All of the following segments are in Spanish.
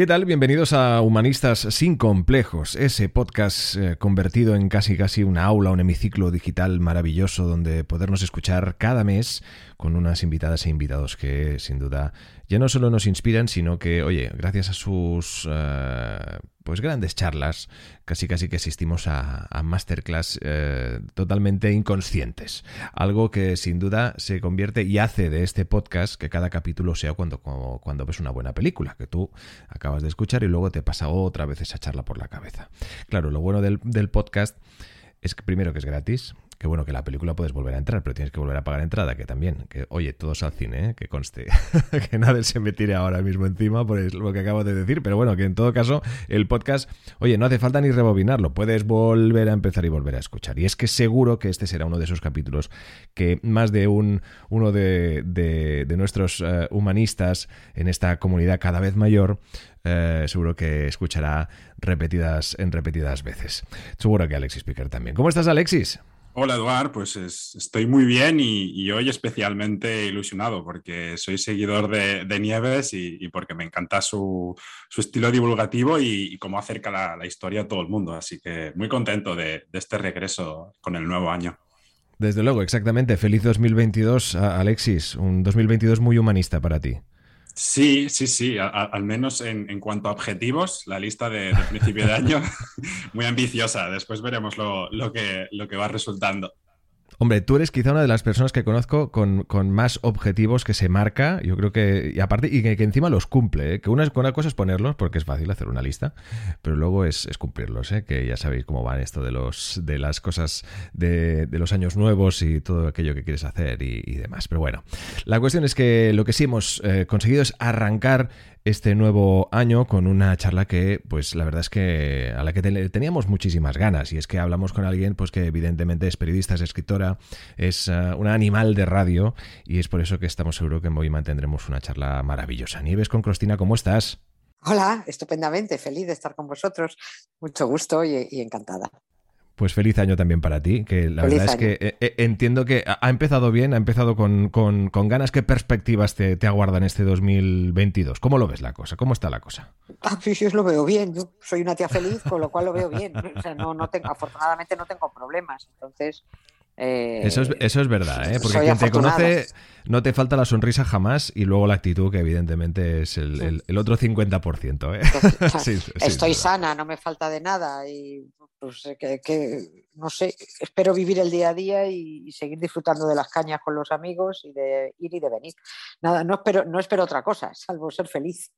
¿Qué tal? Bienvenidos a Humanistas sin complejos, ese podcast eh, convertido en casi casi una aula, un hemiciclo digital maravilloso donde podernos escuchar cada mes con unas invitadas e invitados que sin duda ya no solo nos inspiran, sino que, oye, gracias a sus eh, pues grandes charlas, casi casi que asistimos a, masterclass eh, totalmente inconscientes. Algo que sin duda se convierte y hace de este podcast que cada capítulo sea cuando, cuando ves una buena película, que tú acabas de escuchar y luego te pasa otra vez esa charla por la cabeza. Claro, lo bueno del, podcast es que primero que es gratis, que bueno, que la película puedes volver a entrar, pero tienes que volver a pagar entrada, que también, que oye, todos al cine, ¿eh? que conste, que nadie se me tire ahora mismo encima por lo que acabo de decir, pero bueno, que en todo caso el podcast, oye, no hace falta ni rebobinarlo, puedes volver a empezar y volver a escuchar. Y es que seguro que este será uno de esos capítulos que más de un, uno de, de, nuestros eh, humanistas en esta comunidad cada vez mayor, eh, seguro que escuchará repetidas en repetidas veces. Seguro que Alexis Piquer también. ¿Cómo estás, Alexis? Hola Eduard, pues estoy muy bien y, hoy especialmente ilusionado porque soy seguidor de, Nieves y, porque me encanta su, estilo divulgativo y, cómo acerca la, historia a todo el mundo. Así que muy contento de, de este regreso con el nuevo año. Desde luego, exactamente. Feliz 2022, Alexis. Un 2022 muy humanista para ti. Sí, sí, sí, al menos en, cuanto a objetivos, la lista de, principio de año muy ambiciosa. Después veremos lo, que, lo que va resultando. Hombre, tú eres quizá una de las personas que conozco con, más objetivos que se marca, yo creo que, y aparte, y que, encima los cumple, ¿eh? que una, cosa es ponerlos, porque es fácil hacer una lista, pero luego es, cumplirlos, ¿eh? que ya sabéis cómo van esto de, los, de las cosas de, los años nuevos y todo aquello que quieres hacer y, demás. Pero bueno, la cuestión es que lo que sí hemos eh, conseguido es arrancar este nuevo año con una charla que, pues la verdad es que a la que teníamos muchísimas ganas. Y es que hablamos con alguien, pues que evidentemente es periodista, es escritora, es uh, un animal de radio. Y es por eso que estamos seguros que hoy mantendremos una charla maravillosa. Nieves con Cristina, ¿cómo estás? Hola, estupendamente, feliz de estar con vosotros. Mucho gusto y encantada. Pues feliz año también para ti, que la verdad es que eh, eh, entiendo que ha empezado bien, ha empezado con, con, ganas. ¿Qué perspectivas te, te, aguardan este 2022? ¿Cómo lo ves la cosa? ¿Cómo está la cosa? Ah, yo lo veo bien, yo soy una tía feliz, con lo cual lo veo bien. O sea, no, no tengo, afortunadamente no tengo problemas, entonces eh, eso, es, eso es verdad, ¿eh? porque quien te conoce no te falta la sonrisa jamás y luego la actitud, que evidentemente es el, el, otro 50%. ¿eh? Estoy sana, no me falta de nada y pues, que, no sé, espero vivir el día a día y, seguir disfrutando de las cañas con los amigos y de ir y de venir. Nada, no espero, no espero otra cosa, salvo ser feliz.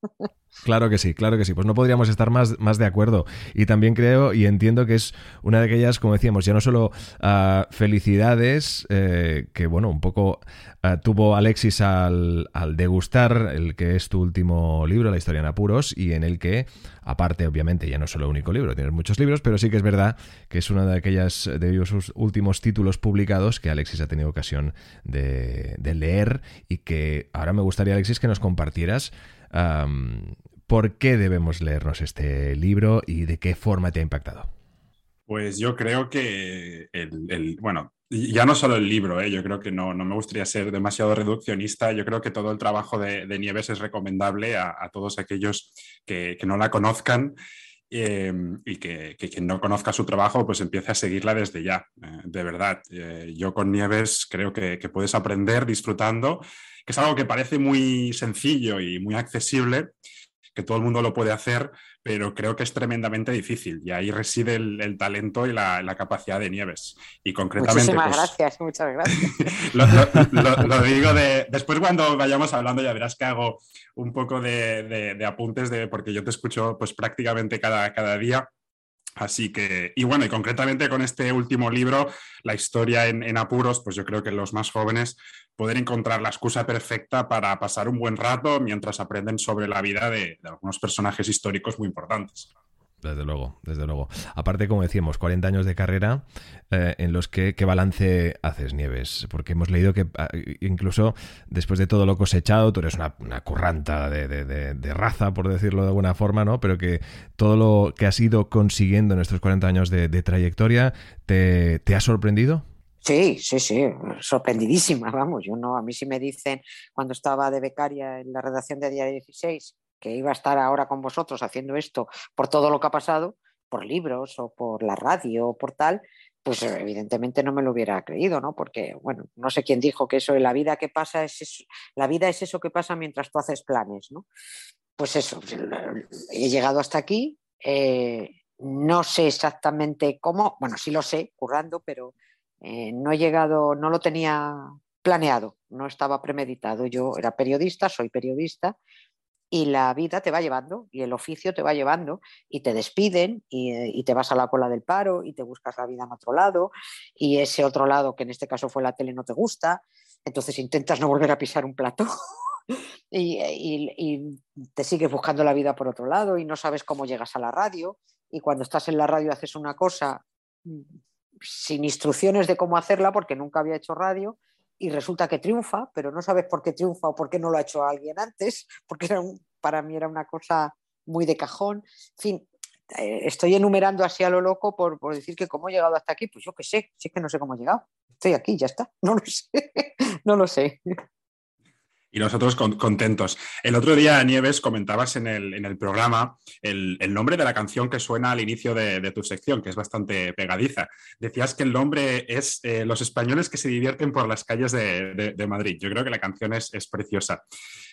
Claro que sí, claro que sí. Pues no podríamos estar más, más de acuerdo. Y también creo y entiendo que es una de aquellas, como decíamos, ya no solo uh, felicidades, eh, que bueno, un poco uh, tuvo Alexis al, al, degustar el que es tu último libro, La historia en apuros, y en el que, aparte, obviamente, ya no es solo único libro, tienes muchos libros, pero sí que es verdad que es una de aquellas de sus últimos títulos publicados que Alexis ha tenido ocasión de, leer y que ahora me gustaría, Alexis, que nos compartieras por qué debemos leernos este libro y de qué forma te ha impactado. Pues yo creo que el, bueno, ya no solo el libro, ¿eh? yo creo que no, no, me gustaría ser demasiado reduccionista, yo creo que todo el trabajo de, Nieves es recomendable a, todos aquellos que, que, no la conozcan Em, y que, quien no conozca su trabajo pues empiece a seguirla desde ya, eh, de verdad. Eh, yo con Nieves creo que, que, puedes aprender disfrutando, que es algo que parece muy sencillo y muy accesible, que todo el mundo lo puede hacer, pero creo que es tremendamente difícil y ahí reside el, talento y la, capacidad de Nieves. Y concretamente... Muchísimas pues, gracias, muchas gracias. lo, digo de... Después cuando vayamos hablando ya verás que hago un poco de, apuntes de, porque yo te escucho pues prácticamente cada, cada día Así que, y bueno, y concretamente con este último libro, La historia en, apuros, pues yo creo que los más jóvenes poder encontrar la excusa perfecta para pasar un buen rato mientras aprenden sobre la vida de, algunos personajes históricos muy importantes. Desde luego, desde luego. Aparte, como decíamos, 40 años de carrera eh, en los que, ¿qué balance haces, Nieves? Porque hemos leído que ah, incluso después de todo lo cosechado, tú eres una, curranta de, raza, por decirlo de alguna forma, ¿no? Pero que todo lo que has ido consiguiendo en estos 40 años de, trayectoria, ¿te, ¿te ha sorprendido? Sí, sí, sí, sorprendidísima, vamos. Yo no, a mí sí me dicen cuando estaba de becaria en la redacción de Día 16 que iba a estar ahora con vosotros haciendo esto por todo lo que ha pasado, por libros o por la radio o por tal, pues evidentemente no me lo hubiera creído, ¿no? Porque, bueno, no sé quién dijo que eso la vida que pasa es eso, la vida es eso que pasa mientras tú haces planes, ¿no? Pues eso, he llegado hasta aquí, eh, no sé exactamente cómo, bueno, sí lo sé, currando, pero eh, no he llegado, no lo tenía planeado, no estaba premeditado. Yo era periodista, soy periodista, y la vida te va llevando y el oficio te va llevando y te despiden eh, y, te vas a la cola del paro y te buscas la vida en otro lado y ese otro lado, que en este caso fue la tele, no te gusta, entonces intentas no volver a pisar un plato y, te sigues buscando la vida por otro lado y no sabes cómo llegas a la radio y cuando estás en la radio haces una cosa mm, sin instrucciones de cómo hacerla porque nunca había hecho radio y resulta que triunfa, pero no sabes por qué triunfa o por qué no lo ha hecho alguien antes, porque para mí era una cosa muy de cajón. En fin, eh, estoy enumerando así a lo loco por, por, decir que cómo he llegado hasta aquí, pues yo qué sé, sí que no sé cómo he llegado. Estoy aquí, ya está, no lo sé, no lo sé y nosotros contentos. El otro día, Nieves, comentabas en el, programa el, nombre de la canción que suena al inicio de, tu sección, que es bastante pegadiza. Decías que el nombre es eh, Los españoles que se divierten por las calles de, Madrid. Yo creo que la canción es, preciosa.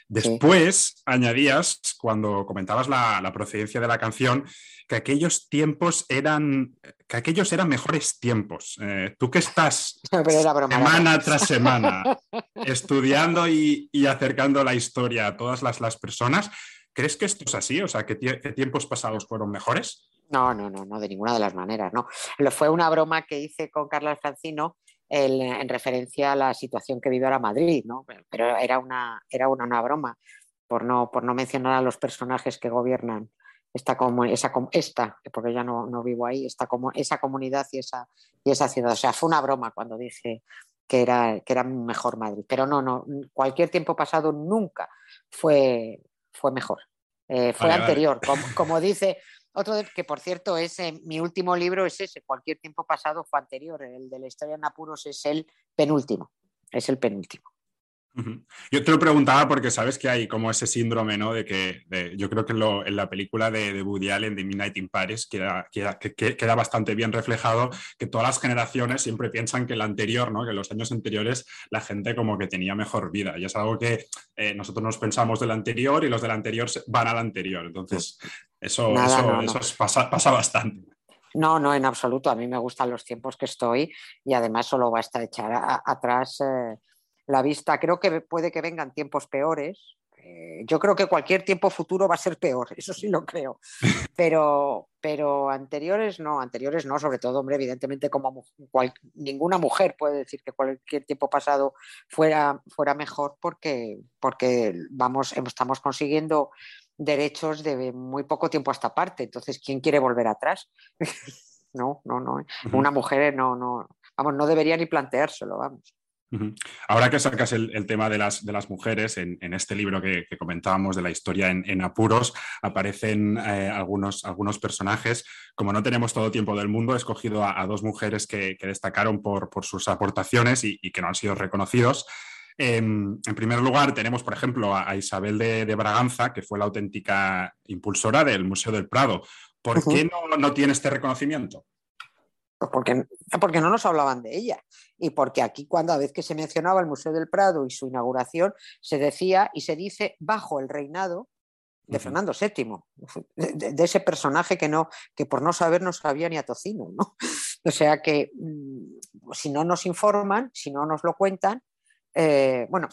Después añadías, cuando comentabas la, la procedencia de la canción, que aquellos tiempos eran, que aquellos eran mejores tiempos. Eh, tú que estás semana tras semana estudiando y, acercando la historia a todas las, las, personas, ¿crees que esto es así? O sea, ¿que, tiempos pasados fueron mejores? No, no, no, no, de ninguna de las maneras, no. Lo fue una broma que hice con Carlos Francino en referencia a la situación que vive ahora Madrid, ¿no? Pero era una, era una, una broma, por no, por no mencionar a los personajes que gobiernan esta, como, esa, esta porque ya no, no, vivo ahí, esta, como, esa comunidad y esa, y esa ciudad. O sea, fue una broma cuando dije que era, que era mejor Madrid. Pero no, no, cualquier tiempo pasado nunca fue, fue mejor. Eh, fue anterior, Como, como, dice otro que por cierto es mi último libro es ese, cualquier tiempo pasado fue anterior, el de la historia en apuros es el penúltimo, es el penúltimo. Yo te lo preguntaba porque sabes que hay como ese síndrome, ¿no? De que yo creo que en la película de, de, Woody Allen, de Midnight in Paris, queda, queda, bastante bien reflejado que todas las generaciones siempre piensan que el anterior, ¿no? Que los años anteriores la gente como que tenía mejor vida. Y es algo que eh, nosotros nos pensamos del anterior y los del anterior van al anterior. Entonces, eso, eso, Pasa, pasa bastante. No, no, en absoluto. A mí me gustan los tiempos que estoy y además solo basta echar atrás eh, la vista. Creo que puede que vengan tiempos peores. Eh, yo creo que cualquier tiempo futuro va a ser peor, eso sí lo creo. Pero, pero anteriores no, anteriores no, sobre todo, hombre, evidentemente como ninguna mujer puede decir que cualquier tiempo pasado fuera, fuera mejor porque, porque vamos, estamos consiguiendo derechos de muy poco tiempo a esta parte. Entonces, ¿quién quiere volver atrás? no, no, no. Una mujer no, no, vamos, no debería ni planteárselo, vamos. Ahora que sacas el, tema de las, de las mujeres, en, este libro que, comentábamos de la historia en, apuros, aparecen eh, algunos, algunos personajes. Como no tenemos todo tiempo del mundo, he escogido a, dos mujeres que, destacaron por, sus aportaciones y, que no han sido reconocidos. Em, en primer lugar, tenemos, por ejemplo, a, Isabel de, Braganza, que fue la auténtica impulsora del Museo del Prado. ¿Por qué no, no tiene este reconocimiento? Pues porque, porque no nos hablaban de ella y porque aquí cuando a vez que se mencionaba el Museo del Prado y su inauguración se decía y se dice bajo el reinado de Fernando VII, de, ese personaje que, no, que por no saber no sabía ni a tocino. ¿no? O sea que mm, si no nos informan, si no nos lo cuentan, eh, bueno,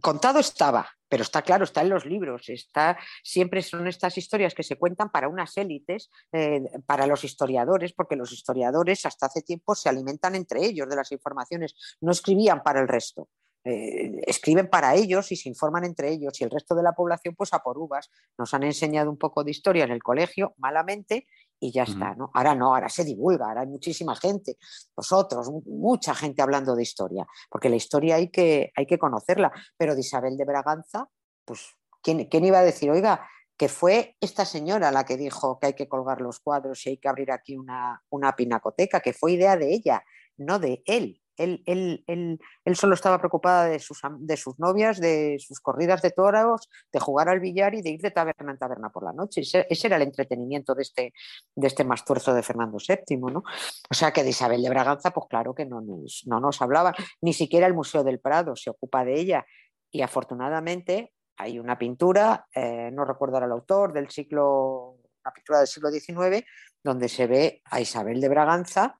contado estaba, pero está claro, está en los libros, está, siempre son estas historias que se cuentan para unas élites, eh, para los historiadores, porque los historiadores hasta hace tiempo se alimentan entre ellos de las informaciones, no escribían para el resto. eh, escriben para ellos y se informan entre ellos y el resto de la población pues a por uvas. Nos han enseñado un poco de historia en el colegio, malamente, y ya está, ¿no? Ahora no, ahora se divulga, ahora hay muchísima gente, vosotros, mucha gente hablando de historia, porque la historia hay que, hay que conocerla, pero de Isabel de Braganza, pues, ¿quién, ¿quién iba a decir, oiga, que fue esta señora la que dijo que hay que colgar los cuadros y hay que abrir aquí una, una pinacoteca, que fue idea de ella, no de él. Él, solo estaba preocupada de sus, de sus novias, de sus corridas de toros, de jugar al billar y de ir de taberna en taberna por la noche. Ese, era el entretenimiento de este, de este mastuerzo de Fernando VII. ¿no? O sea que de Isabel de Braganza, pues claro que no nos, no nos hablaba. Ni siquiera el Museo del Prado se ocupa de ella. Y afortunadamente hay una pintura, eh, no recuerdo el autor, del siglo, una pintura del siglo XIX, donde se ve a Isabel de Braganza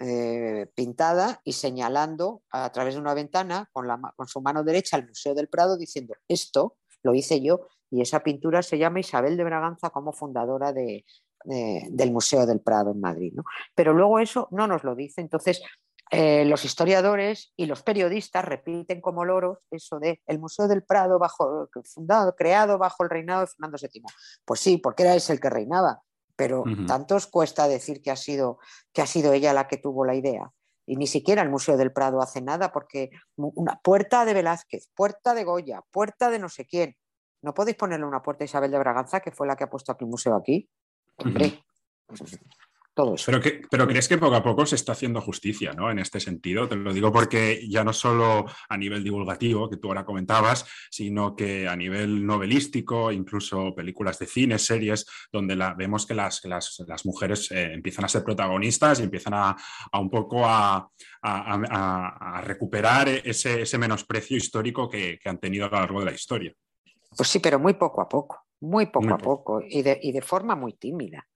eh, pintada y señalando a través de una ventana con, su mano derecha al Museo del Prado diciendo esto lo hice yo y esa pintura se llama Isabel de Braganza como fundadora de, del Museo del Prado en Madrid. Pero luego eso no nos lo dice. Entonces, eh, los historiadores y los periodistas repiten como loros eso de el Museo del Prado fundado, creado bajo el reinado de Fernando VII. Pues sí, porque era ese el que reinaba, pero uh -huh. tantos cuesta decir que ha, sido, que ha sido ella la que tuvo la idea. Y ni siquiera el Museo del Prado hace nada porque una puerta de Velázquez, puerta de Goya, puerta de no sé quién. ¿No podéis ponerle una puerta a Isabel de Braganza, que fue la que ha puesto aquí el museo aquí? Hombre, uh -huh. Todo eso. Pero, que, pero, crees que poco a poco se está haciendo justicia ¿no? en este sentido. Te lo digo porque ya no solo a nivel divulgativo, que tú ahora comentabas, sino que a nivel novelístico, incluso películas de cine, series, donde la, vemos que las, las, las mujeres eh, empiezan a ser protagonistas y empiezan a, a un poco a, a recuperar ese, ese, menosprecio histórico que, que han tenido a lo largo de la historia. Pues sí, pero muy poco a poco muy poco muy a poco y de, y de, forma muy tímida,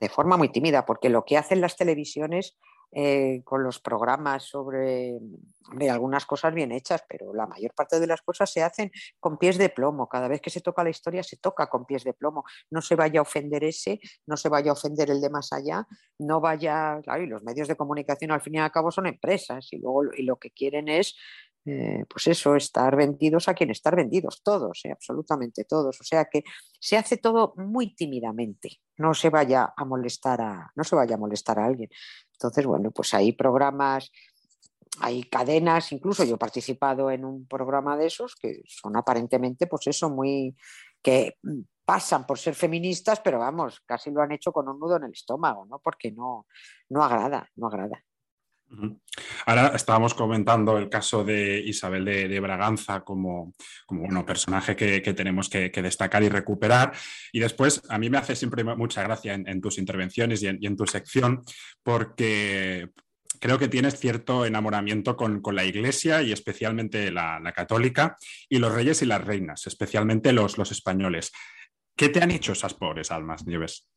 de forma muy tímida, porque lo que hacen las televisiones eh, con los programas sobre de algunas cosas bien hechas, pero la mayor parte de las cosas se hacen con pies de plomo. Cada vez que se toca la historia se toca con pies de plomo. No se vaya a ofender ese, no se vaya a ofender el de más allá, no vaya, claro, y los medios de comunicación al fin y al cabo son empresas y luego y lo que quieren es eh, pues eso, estar vendidos a quien estar vendidos, todos, eh, absolutamente todos. O sea que se hace todo muy tímidamente, no se vaya a molestar a, no se vaya a molestar a alguien. Entonces, bueno, pues hay programas, hay cadenas, incluso yo he participado en un programa de esos que son aparentemente, pues eso, muy que pasan por ser feministas, pero vamos, casi lo han hecho con un nudo en el estómago, ¿no? Porque no, no agrada, no agrada. Ahora estábamos comentando el caso de Isabel de, Braganza como, como personaje que, tenemos que, destacar y recuperar. Y después, a mí me hace siempre mucha gracia en, tus intervenciones y en, tu sección, porque creo que tienes cierto enamoramiento con, la Iglesia y especialmente la, la, católica y los reyes y las reinas, especialmente los, los españoles. ¿Qué te han hecho esas pobres almas, Nieves?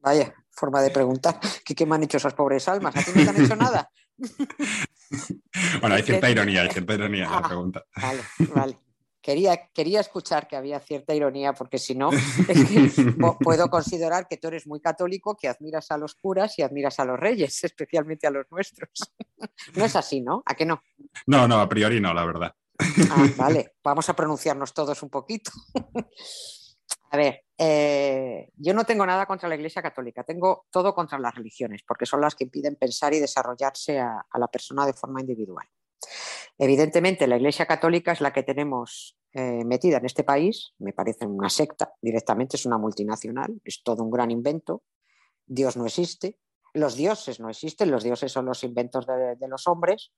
Vaya, forma de preguntar. ¿Qué, ¿Qué, me han hecho esas pobres almas? ¿A ti no te han hecho nada? bueno, hay cierta ironía, hay cierta ironía en ah, la pregunta. Vale, vale. Quería, quería escuchar que había cierta ironía, porque si no, es que puedo considerar que tú eres muy católico, que admiras a los curas y admiras a los reyes, especialmente a los nuestros. No es así, ¿no? ¿A qué no? No, no, a priori no, la verdad. Ah, vale, vamos a pronunciarnos todos un poquito. A ver, eh, yo no tengo nada contra la Iglesia Católica, tengo todo contra las religiones, porque son las que impiden pensar y desarrollarse a, la persona de forma individual. Evidentemente, la Iglesia Católica es la que tenemos eh, metida en este país, me parece una secta, directamente es una multinacional, es todo un gran invento, Dios no existe, los dioses no existen, los dioses son los inventos de los hombres,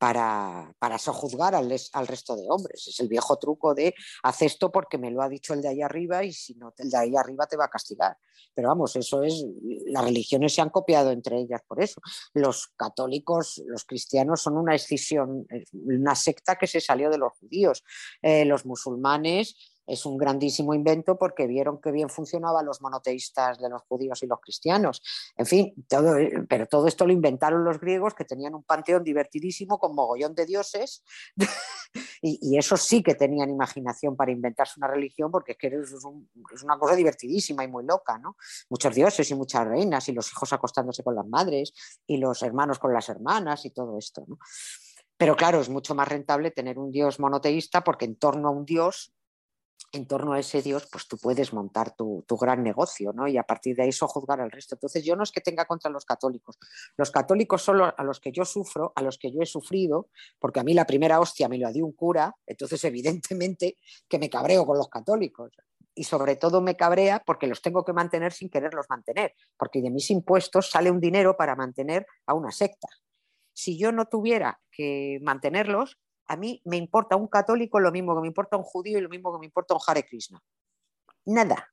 para, para sojuzgar al, resto de hombres. Es el viejo truco de haz esto porque me lo ha dicho el de ahí arriba y si no, el de ahí arriba te va a castigar. Pero vamos, eso es, las religiones se han copiado entre ellas por eso. Los católicos, los cristianos son una escisión, una secta que se salió de los judíos. Eh, los musulmanes es un grandísimo invento porque vieron que bien funcionaban los monoteístas de los judíos y los cristianos. En fin, todo, pero todo esto lo inventaron los griegos que tenían un panteón divertidísimo con mogollón de dioses y, y esos sí que tenían imaginación para inventarse una religión porque es que es, una cosa divertidísima y muy loca, ¿no? Muchos dioses y muchas reinas y los hijos acostándose con las madres y los hermanos con las hermanas y todo esto, ¿no? Pero claro, es mucho más rentable tener un Dios monoteísta porque en torno a un Dios en torno a ese Dios, pues tú puedes montar tu, gran negocio, ¿no? Y a partir de ahí juzgar al resto. Entonces, yo no es que tenga contra los católicos. Los católicos son a los que yo sufro, a los que yo he sufrido, porque a mí la primera hostia me lo dio un cura, entonces evidentemente que me cabreo con los católicos. Y sobre todo me cabrea porque los tengo que mantener sin quererlos mantener, porque de mis impuestos sale un dinero para mantener a una secta. Si yo no tuviera que mantenerlos, a mí me importa un católico lo mismo que me importa un judío y lo mismo que me importa un Hare Krishna. Nada.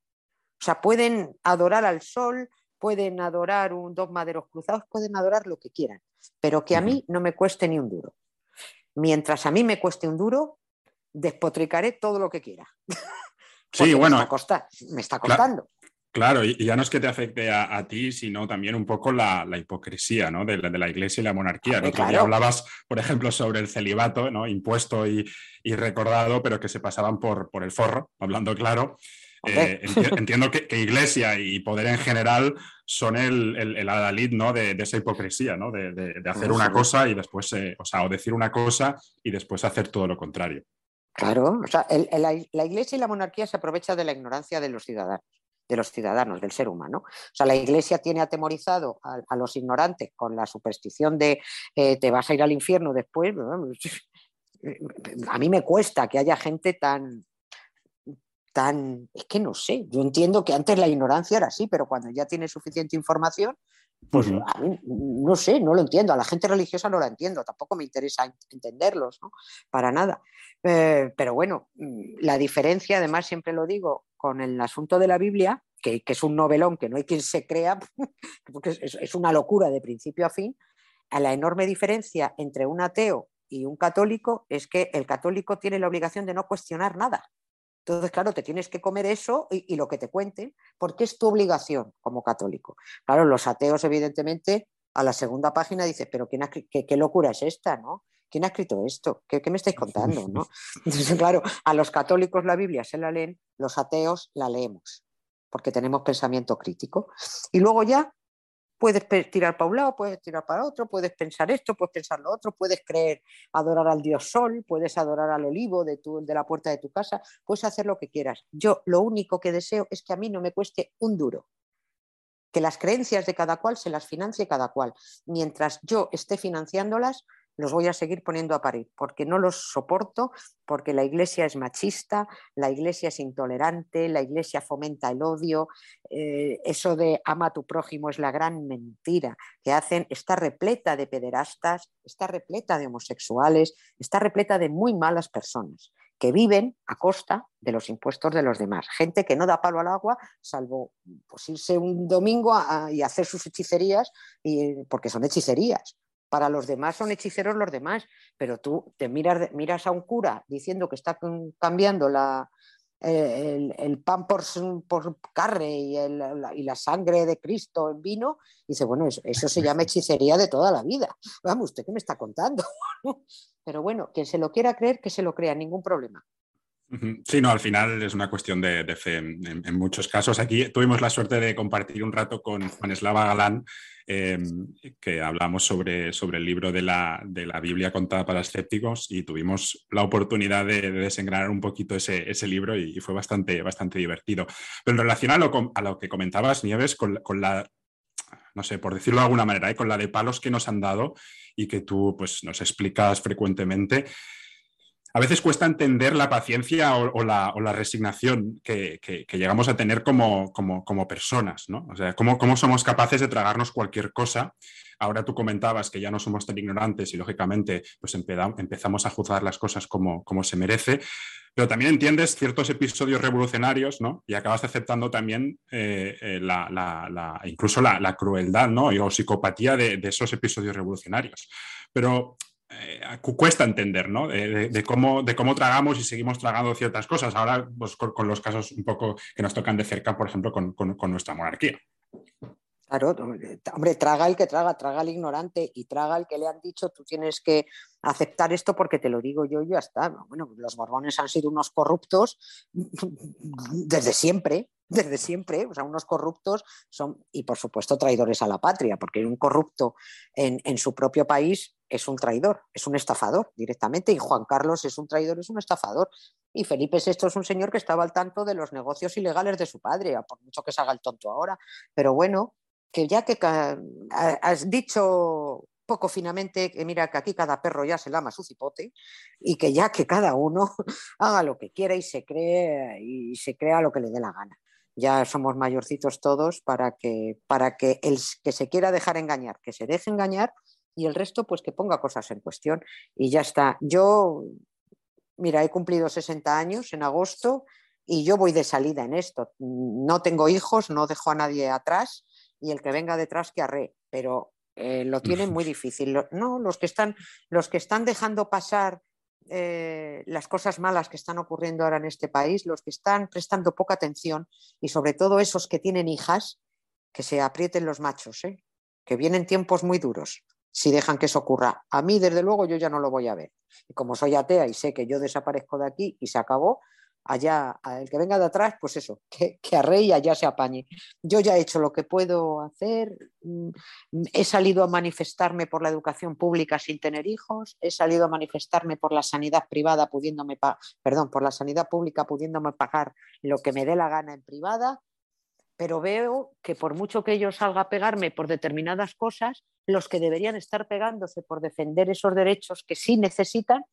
O sea, pueden adorar al sol, pueden adorar un dos maderos cruzados, pueden adorar lo que quieran, pero que a mí no me cueste ni un duro. Mientras a mí me cueste un duro, despotricaré todo lo que quiera. sí, bueno. Me está, costando. Claro, y ya no es que te afecte a, ti, sino también un poco la, hipocresía ¿no? de, la Iglesia y la monarquía. ¿no? hablabas, por ejemplo, sobre el celibato, ¿no? impuesto y, recordado, pero que se pasaban por, por el forro, hablando claro. Eh, entiendo que, Iglesia y poder en general son el, el, adalid ¿no? de, esa hipocresía, ¿no? de, hacer una cosa y después, eh, o sea, o decir una cosa y después hacer todo lo contrario. Claro, o sea, la Iglesia y la monarquía se aprovechan de la ignorancia de los ciudadanos de los ciudadanos, del ser humano. O sea, la Iglesia tiene atemorizado a, los ignorantes con la superstición de eh, te vas a ir al infierno después. A mí me cuesta que haya gente tan, tan, es que no sé, yo entiendo que antes la ignorancia era así, pero cuando ya tiene suficiente información, pues a mí, no sé, no lo entiendo. A la gente religiosa no la entiendo, tampoco me interesa entenderlos, ¿no? Para nada. Eh, pero bueno, mm, la diferencia, además, siempre lo digo, con el asunto de la Biblia, que, es un novelón que no hay quien se crea, porque es, una locura de principio a fin, a la enorme diferencia entre un ateo y un católico es que el católico tiene la obligación de no cuestionar nada. Entonces, claro, te tienes que comer eso y, lo que te cuenten, porque es tu obligación como católico. Claro, los ateos, evidentemente, a la segunda página dices, pero ¿quién qué, qué, locura es esta? ¿no? ¿Quién ha escrito esto? ¿Qué, me estáis contando? ¿no? Entonces, claro, a los católicos la Biblia se la leen, los ateos la leemos, porque tenemos pensamiento crítico. Y luego ya puedes tirar para un lado, puedes tirar para otro, puedes pensar esto, puedes pensar lo otro, puedes creer, adorar al dios sol, puedes adorar al olivo de, tu, de la puerta de tu casa, puedes hacer lo que quieras. Yo lo único que deseo es que a mí no me cueste un duro que las creencias de cada cual se las financie cada cual. Mientras yo esté financiándolas, los voy a seguir poniendo a parir, porque no los soporto, porque la Iglesia es machista, la Iglesia es intolerante, la Iglesia fomenta el odio, eh, eso de ama a tu prójimo es la gran mentira que hacen, está repleta de pederastas, está repleta de homosexuales, está repleta de muy malas personas que viven a costa de los impuestos de los demás. Gente que no da palo al agua, salvo pues, irse un domingo y hacer sus hechicerías, y, porque son hechicerías para los demás son hechiceros los demás, pero tú te miras, miras a un cura diciendo que está cambiando la, eh, el, pan por, por carne y, la, y, la, sangre de Cristo en vino, y dice, bueno, eso, eso, se llama hechicería de toda la vida. Vamos, ¿usted qué me está contando? pero bueno, quien se lo quiera creer, que se lo crea, ningún problema. Sí, no, al final es una cuestión de, fe en, muchos casos. Aquí tuvimos la suerte de compartir un rato con Juan Eslava Galán, em, que hablamos sobre, sobre el libro de la, de la, Biblia contada para escépticos y tuvimos la oportunidad de, desengranar un poquito ese, ese libro y, fue bastante, bastante divertido. Pero en relación a lo, a lo que comentabas, Nieves, con, con, la, no sé, por decirlo de alguna manera, ¿eh? con la de palos que nos han dado y que tú pues, nos explicas frecuentemente, a veces cuesta entender la paciencia o, la, resignación que, llegamos a tener como, personas, ¿no? O sea, cómo, somos capaces de tragarnos cualquier cosa. Ahora tú comentabas que ya no somos tan ignorantes y lógicamente pues empezamos a juzgar las cosas como, se merece, pero también entiendes ciertos episodios revolucionarios, ¿no? Y acabas aceptando también eh, eh, la, incluso la, crueldad, ¿no? o psicopatía de, esos episodios revolucionarios. Pero eh, cuesta entender, ¿no? De, cómo, de cómo tragamos y seguimos tragando ciertas cosas. Ahora, pues, con, los casos un poco que nos tocan de cerca, por ejemplo, con, nuestra monarquía. Claro, hombre, traga el que traga, traga el ignorante y traga el que le han dicho, tú tienes que aceptar esto porque te lo digo yo y ya está. Bueno, los Borbones han sido unos corruptos desde siempre, desde siempre, o sea, unos corruptos son, y por supuesto traidores a la patria, porque un corrupto en su propio país es un traidor, es un estafador directamente, y Juan Carlos es un traidor, es un estafador. Y Felipe VI es un señor que estaba al tanto de los negocios ilegales de su padre, por mucho que se haga el tonto ahora. Pero bueno, que ya que has dicho poco finamente que mira que aquí cada perro ya se lama su cipote y que ya que cada uno haga lo que quiera y se cree y se crea lo que le dé la gana. Ya somos mayorcitos todos para que, para que el que se quiera dejar engañar, que se deje engañar y el resto pues que ponga cosas en cuestión y ya está. Yo, mira, he cumplido 60 años en agosto y yo voy de salida en esto. No tengo hijos, no dejo a nadie atrás y el que venga detrás que arre, pero eh, lo tienen muy difícil. No, los que están, los que están dejando pasar eh, las cosas malas que están ocurriendo ahora en este país, los que están prestando poca atención y sobre todo esos que tienen hijas, que se aprieten los machos, ¿eh? que vienen tiempos muy duros si dejan que eso ocurra. A mí, desde luego, yo ya no lo voy a ver. Y como soy atea y sé que yo desaparezco de aquí y se acabó, allá, el que venga de atrás, pues eso, que, que arre y allá se apañe. Yo ya he hecho lo que puedo hacer, mm, he salido a manifestarme por la educación pública sin tener hijos, he salido a manifestarme por la sanidad privada pudiéndome, perdón, por la sanidad pública pudiéndome pagar lo que me dé la gana en privada, pero veo que por mucho que yo salga a pegarme por determinadas cosas, los que deberían estar pegándose por defender esos derechos que sí necesitan,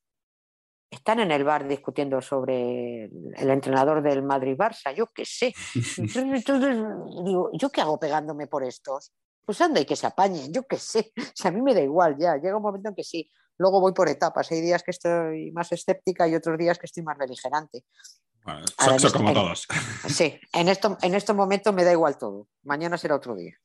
están en el bar discutiendo sobre el entrenador del Madrid-Barça, yo qué sé. Entonces, digo, ¿yo qué hago pegándome por estos? Pues anda y que se apañen, yo qué sé. a mí me da igual ya, llega un momento en que sí. Luego voy por etapas, hay días que estoy más escéptica y otros días que estoy más beligerante. Bueno, como todos. Sí, en, esto, en estos momentos me da igual todo. Mañana será otro día.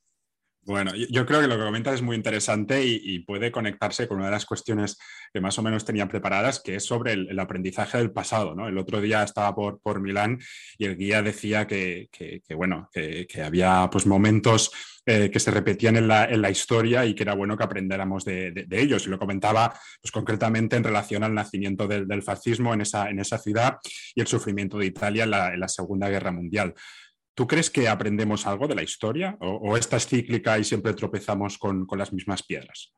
Bueno, yo creo que lo que comentas es muy interesante y, puede conectarse con una de las cuestiones que más o menos tenía preparadas, que es sobre el, aprendizaje del pasado. ¿no? El otro día estaba por, por Milán y el guía decía que, bueno, que, había pues, momentos eh, que se repetían en la, historia y que era bueno que aprendiéramos de, ellos. Y lo comentaba pues, concretamente en relación al nacimiento del, fascismo en esa, en esa ciudad y el sufrimiento de Italia en la Segunda Guerra Mundial. ¿Tú crees que aprendemos algo de la historia o, esta es cíclica y siempre tropezamos con, las mismas piedras?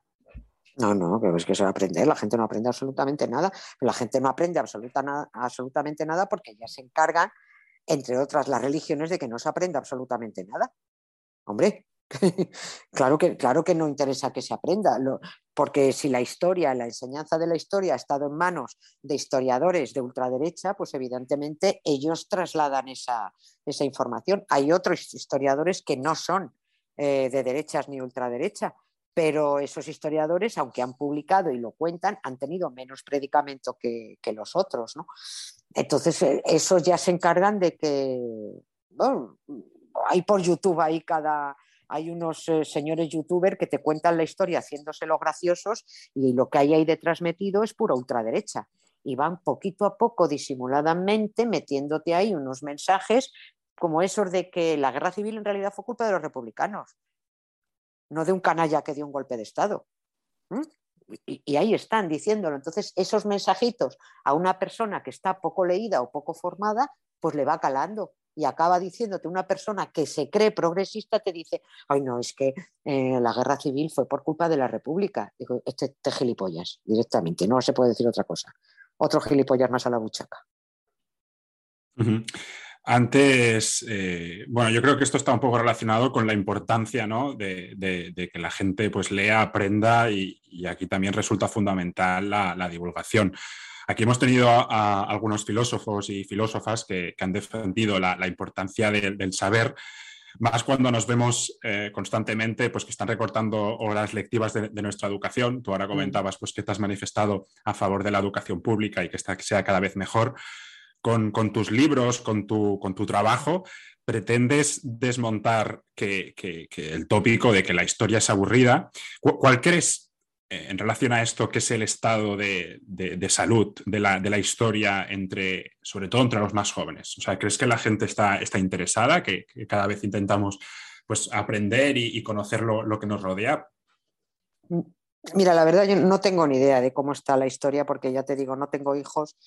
No, no, pero es que eso aprender, la gente no aprende absolutamente nada, la gente no aprende absolutamente nada porque ya se encargan, entre otras las religiones, de que no se aprenda absolutamente nada. Hombre, claro, que, claro que no interesa que se aprenda, porque si la historia, la enseñanza de la historia ha estado en manos de historiadores de ultraderecha, pues evidentemente ellos trasladan esa, información. Hay otros historiadores que no son eh, de derechas ni ultraderecha, pero esos historiadores, aunque han publicado y lo cuentan, han tenido menos predicamento que, los otros. Entonces, eh, esos ya se encargan de que, bueno, hay por YouTube ahí cada, hay unos eh, señores youtubers que te cuentan la historia haciéndose los graciosos y lo que hay ahí detrás metido es pura ultraderecha. Y van poquito a poco, disimuladamente, metiéndote ahí unos mensajes como esos de que la guerra civil en realidad fue culpa de los republicanos, no de un canalla que dio un golpe de Estado. Y, y, ahí están diciéndolo. Entonces, esos mensajitos a una persona que está poco leída o poco formada, pues le va calando y acaba diciéndote una persona que se cree progresista, te dice, ay no, es que eh, la guerra civil fue por culpa de la República. Digo, este, este, gilipollas, directamente, no se puede decir otra cosa. Otro gilipollas más a la buchaca. Antes, eh, bueno, yo creo que esto está un poco relacionado con la importancia ¿no? de, que la gente pues lea, aprenda y, aquí también resulta fundamental la divulgación. Aquí hemos tenido a, algunos filósofos y filósofas que, han defendido la, importancia del saber, más cuando nos vemos eh, constantemente pues, que están recortando horas lectivas de, nuestra educación. Tú ahora mm. comentabas pues, que te has manifestado a favor de la educación pública y que, esta, sea cada vez mejor. Con, tus libros, con tu, con tu trabajo, pretendes desmontar que, el tópico de que la historia es aburrida. ¿Cuál crees en relación a esto, ¿qué es el estado de, salud de la, historia, entre, sobre todo entre los más jóvenes? O sea, ¿crees que la gente está, está interesada, que, cada vez intentamos pues, aprender y, conocer lo, que nos rodea? Mira, la verdad yo no tengo ni idea de cómo está la historia, porque ya te digo, no tengo hijos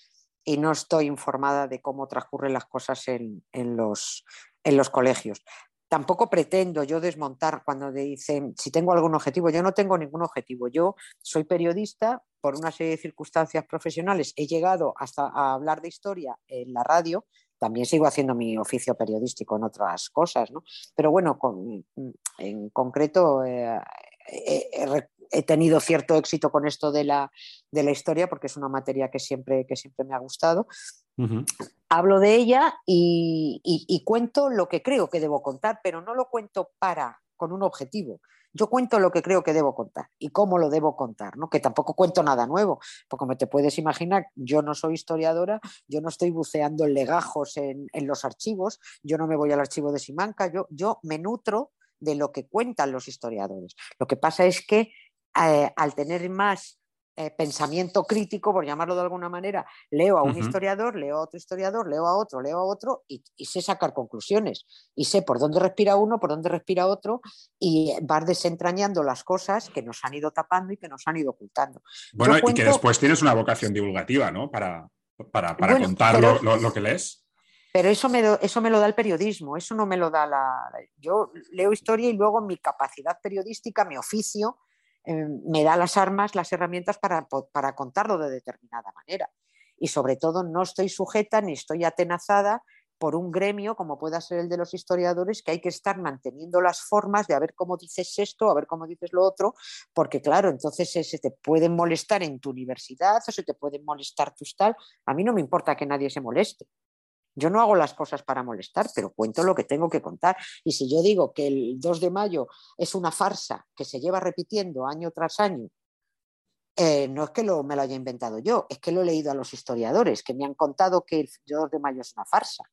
y no estoy informada de cómo transcurren las cosas en, los, en los colegios. Tampoco pretendo yo desmontar cuando dicen si tengo algún objetivo. Yo no tengo ningún objetivo. Yo soy periodista por una serie de circunstancias profesionales. He llegado hasta a hablar de historia en la radio. También sigo haciendo mi oficio periodístico en otras cosas, ¿no? Pero bueno, en concreto eh, he, tenido cierto éxito con esto de la, de la, historia porque es una materia que siempre, que siempre me ha gustado hablo de ella y, cuento lo que creo que debo contar, pero no lo cuento para, con un objetivo. Yo cuento lo que creo que debo contar y cómo lo debo contar, ¿no? que tampoco cuento nada nuevo, porque como te puedes imaginar, yo no soy historiadora, yo no estoy buceando en legajos en, los archivos, yo no me voy al archivo de Simanca, yo, yo me nutro de lo que cuentan los historiadores. Lo que pasa es que eh, al tener más eh, pensamiento crítico, por llamarlo de alguna manera, leo a un historiador, leo a otro historiador, leo a otro, leo a otro y, sé sacar conclusiones. Y sé por dónde respira uno, por dónde respira otro y vas desentrañando las cosas que nos han ido tapando y que nos han ido ocultando. Bueno, y que después tienes una vocación divulgativa, ¿no? Para, para, contar lo, que lees. Pero eso me, eso me lo da el periodismo, eso no me lo da la... Yo leo historia y luego mi capacidad periodística, mi oficio, eh, me da las armas, las herramientas para, contarlo de determinada manera. Y sobre todo no estoy sujeta ni estoy atenazada por un gremio como pueda ser el de los historiadores, que hay que estar manteniendo las formas de a ver cómo dices esto, a ver cómo dices lo otro, porque claro, entonces se te pueden molestar en tu universidad o se te pueden molestar tus tal. A mí no me importa que nadie se moleste. Yo no hago las cosas para molestar, pero cuento lo que tengo que contar. Y si yo digo que el 2 de mayo es una farsa que se lleva repitiendo año tras año, eh, no es que me lo haya inventado yo, es que lo he leído a los historiadores que me han contado que el 2 de mayo es una farsa.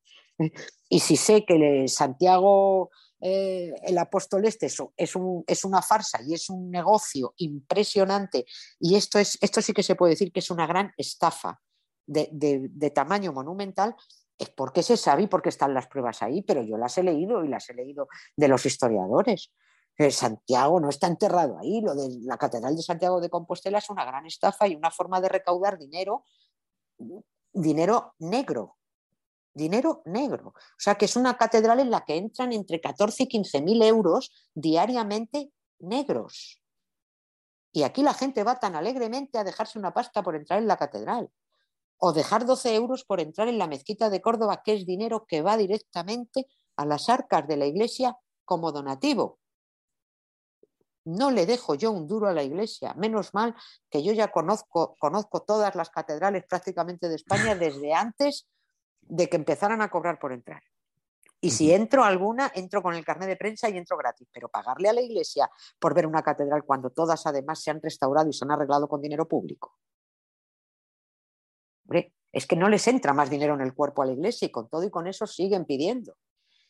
Y si sé que Santiago, eh, el apóstol este, es, es, una farsa y es un negocio impresionante, y esto, es, esto sí que se puede decir que es una gran estafa de tamaño monumental, es porque se sabe y porque están las pruebas ahí, pero yo las he leído y las he leído de los historiadores. Eh, Santiago no está enterrado ahí, lo de la Catedral de Santiago de Compostela es una gran estafa y una forma de recaudar dinero, dinero negro, dinero negro. O sea que es una catedral en la que entran entre 14 y 15 mil euros diariamente negros. Y aquí la gente va tan alegremente a dejarse una pasta por entrar en la catedral o dejar 12 euros por entrar en la mezquita de Córdoba, que es dinero que va directamente a las arcas de la iglesia como donativo. No le dejo yo un duro a la iglesia, menos mal que yo ya conozco, conozco todas las catedrales prácticamente de España desde antes de que empezaran a cobrar por entrar. Y si entro alguna, entro con el carnet de prensa y entro gratis. Pero pagarle a la iglesia por ver una catedral cuando todas además se han restaurado y se han arreglado con dinero público es que no les entra más dinero en el cuerpo a la iglesia y con todo y con eso siguen pidiendo.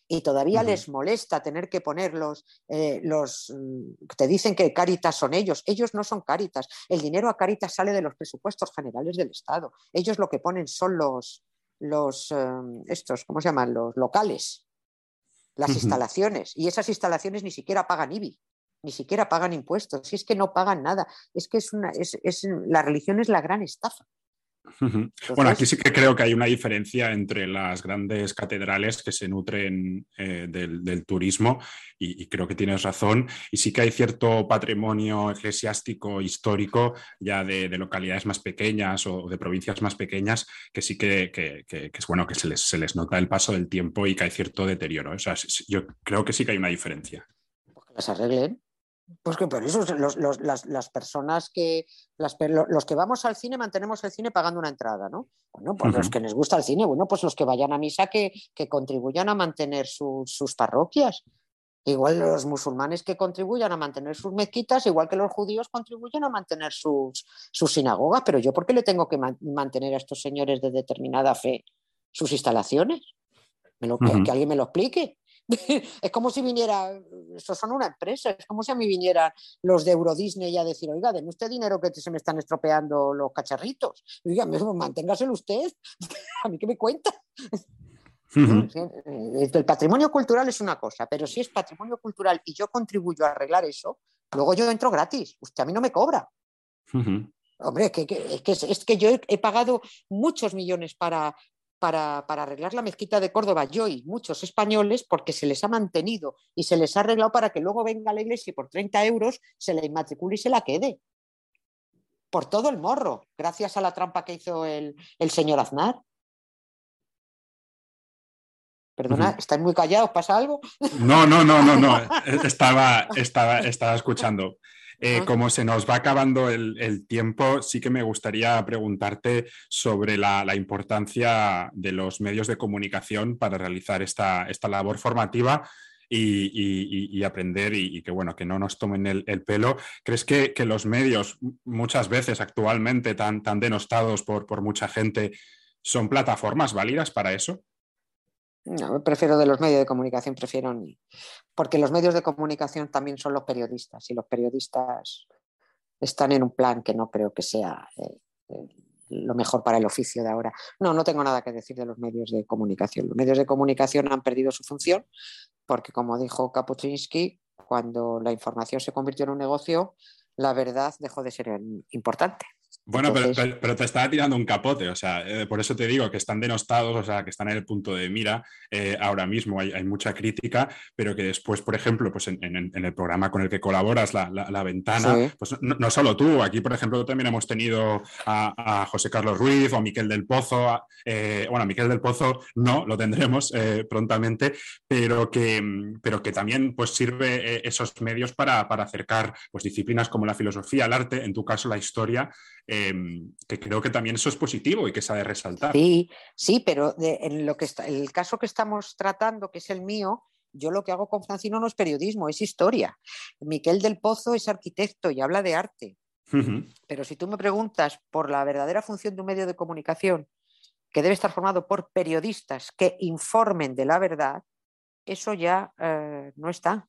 Y todavía les molesta tener que poner los, eh, los, mm, te dicen que Caritas son ellos. Ellos no son Caritas. El dinero a Caritas sale de los presupuestos generales del Estado. Ellos lo que ponen son los, los em, estos, ¿cómo se llaman? Los locales, las instalaciones. Y esas instalaciones ni siquiera pagan IBI ni siquiera pagan impuestos, si es que no pagan nada, es que es una, es, la religión es la gran estafa. Bueno, aquí sí que creo que hay una diferencia entre las grandes catedrales que se nutren eh, del, turismo y, creo que tienes razón. Y sí que hay cierto patrimonio eclesiástico histórico ya de, localidades más pequeñas o de provincias más pequeñas que sí que, es bueno que se les, se les, nota el paso del tiempo y que hay cierto deterioro. O sea, yo creo que sí que hay una diferencia. Pues que las arreglen. Pues que por eso las, personas que, los que vamos al cine mantenemos el cine pagando una entrada, ¿no? Bueno, pues los que les gusta el cine, bueno, pues los que vayan a misa que, contribuyan a mantener sus parroquias. Igual los musulmanes que contribuyan a mantener sus mezquitas, igual que los judíos contribuyen a mantener sus, sus sinagogas, pero yo ¿por qué le tengo que mantener a estos señores de determinada fe sus instalaciones? Me lo, que alguien me lo explique. es como si viniera, estos son una empresa, es como si a mí vinieran los de Euro Disney a decir, oiga, denme usted dinero que se me están estropeando los cacharritos. Oiga, manténgaselo usted, a mí que me cuenta. El patrimonio cultural es una cosa, pero si es patrimonio cultural y yo contribuyo a arreglar eso, luego yo entro gratis. Usted a mí no me cobra. Hombre, es que, es que yo he, pagado muchos millones para, para, arreglar la mezquita de Córdoba, yo y muchos españoles, porque se les ha mantenido y se les ha arreglado para que luego venga la iglesia y por 30 euros se la inmatricule y se la quede. Por todo el morro, gracias a la trampa que hizo el, señor Aznar. Perdona, ¿estáis muy callados? ¿Pasa algo? No, no, no, no, no. Estaba, estaba, estaba escuchando. Eh, como se nos va acabando el, tiempo, sí que me gustaría preguntarte sobre la, importancia de los medios de comunicación para realizar esta, labor formativa. Y, aprender y, que bueno, que no nos tomen el, pelo. ¿Crees que, los medios, muchas veces actualmente tan, tan denostados por, por mucha gente, son plataformas válidas para eso? No, prefiero de los medios de comunicación, prefiero ni. Porque los medios de comunicación también son los periodistas y los periodistas están en un plan que no creo que sea eh, eh, lo mejor para el oficio de ahora. No, no tengo nada que decir de los medios de comunicación. Los medios de comunicación han perdido su función porque, como dijo Kapuscinski, cuando la información se convirtió en un negocio, la verdad dejó de ser importante. Bueno, pero, te estaba tirando un capote, o sea, eh, por eso te digo que están denostados, o sea, que están en el punto de mira eh, ahora mismo, hay, mucha crítica, pero que después, por ejemplo, pues en, el programa con el que colaboras, La, Ventana, pues no, solo tú, aquí, por ejemplo, también hemos tenido a, José Carlos Ruiz o a Miquel del Pozo, eh, bueno, a Miquel del Pozo no, lo tendremos prontamente, pero que, pero que también pues sirve esos medios para, para acercar pues disciplinas como la filosofía, el arte, en tu caso la historia, Em, que creo que también eso es positivo y que se ha de resaltar. Sí, sí, pero en lo que está, el caso que estamos tratando, que es el mío, yo lo que hago con Francino no es periodismo, es historia. Miquel del Pozo es arquitecto y habla de arte. Pero si tú me preguntas por la verdadera función de un medio de comunicación, que debe estar formado por periodistas que informen de la verdad, eso ya eh, no está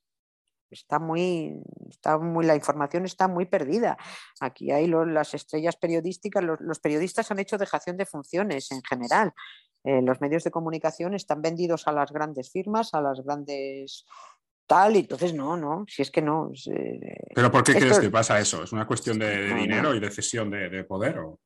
está muy, está muy, la información está muy perdida. Aquí hay las estrellas periodísticas, los, periodistas han hecho dejación de funciones en general. Eh, los medios de comunicación están vendidos a las grandes firmas, a las grandes tal, y entonces no, no, si es que no. Eh, ¿Pero por qué crees que pasa eso? ¿Es una cuestión de, dinero y de cesión de, poder? ¿o?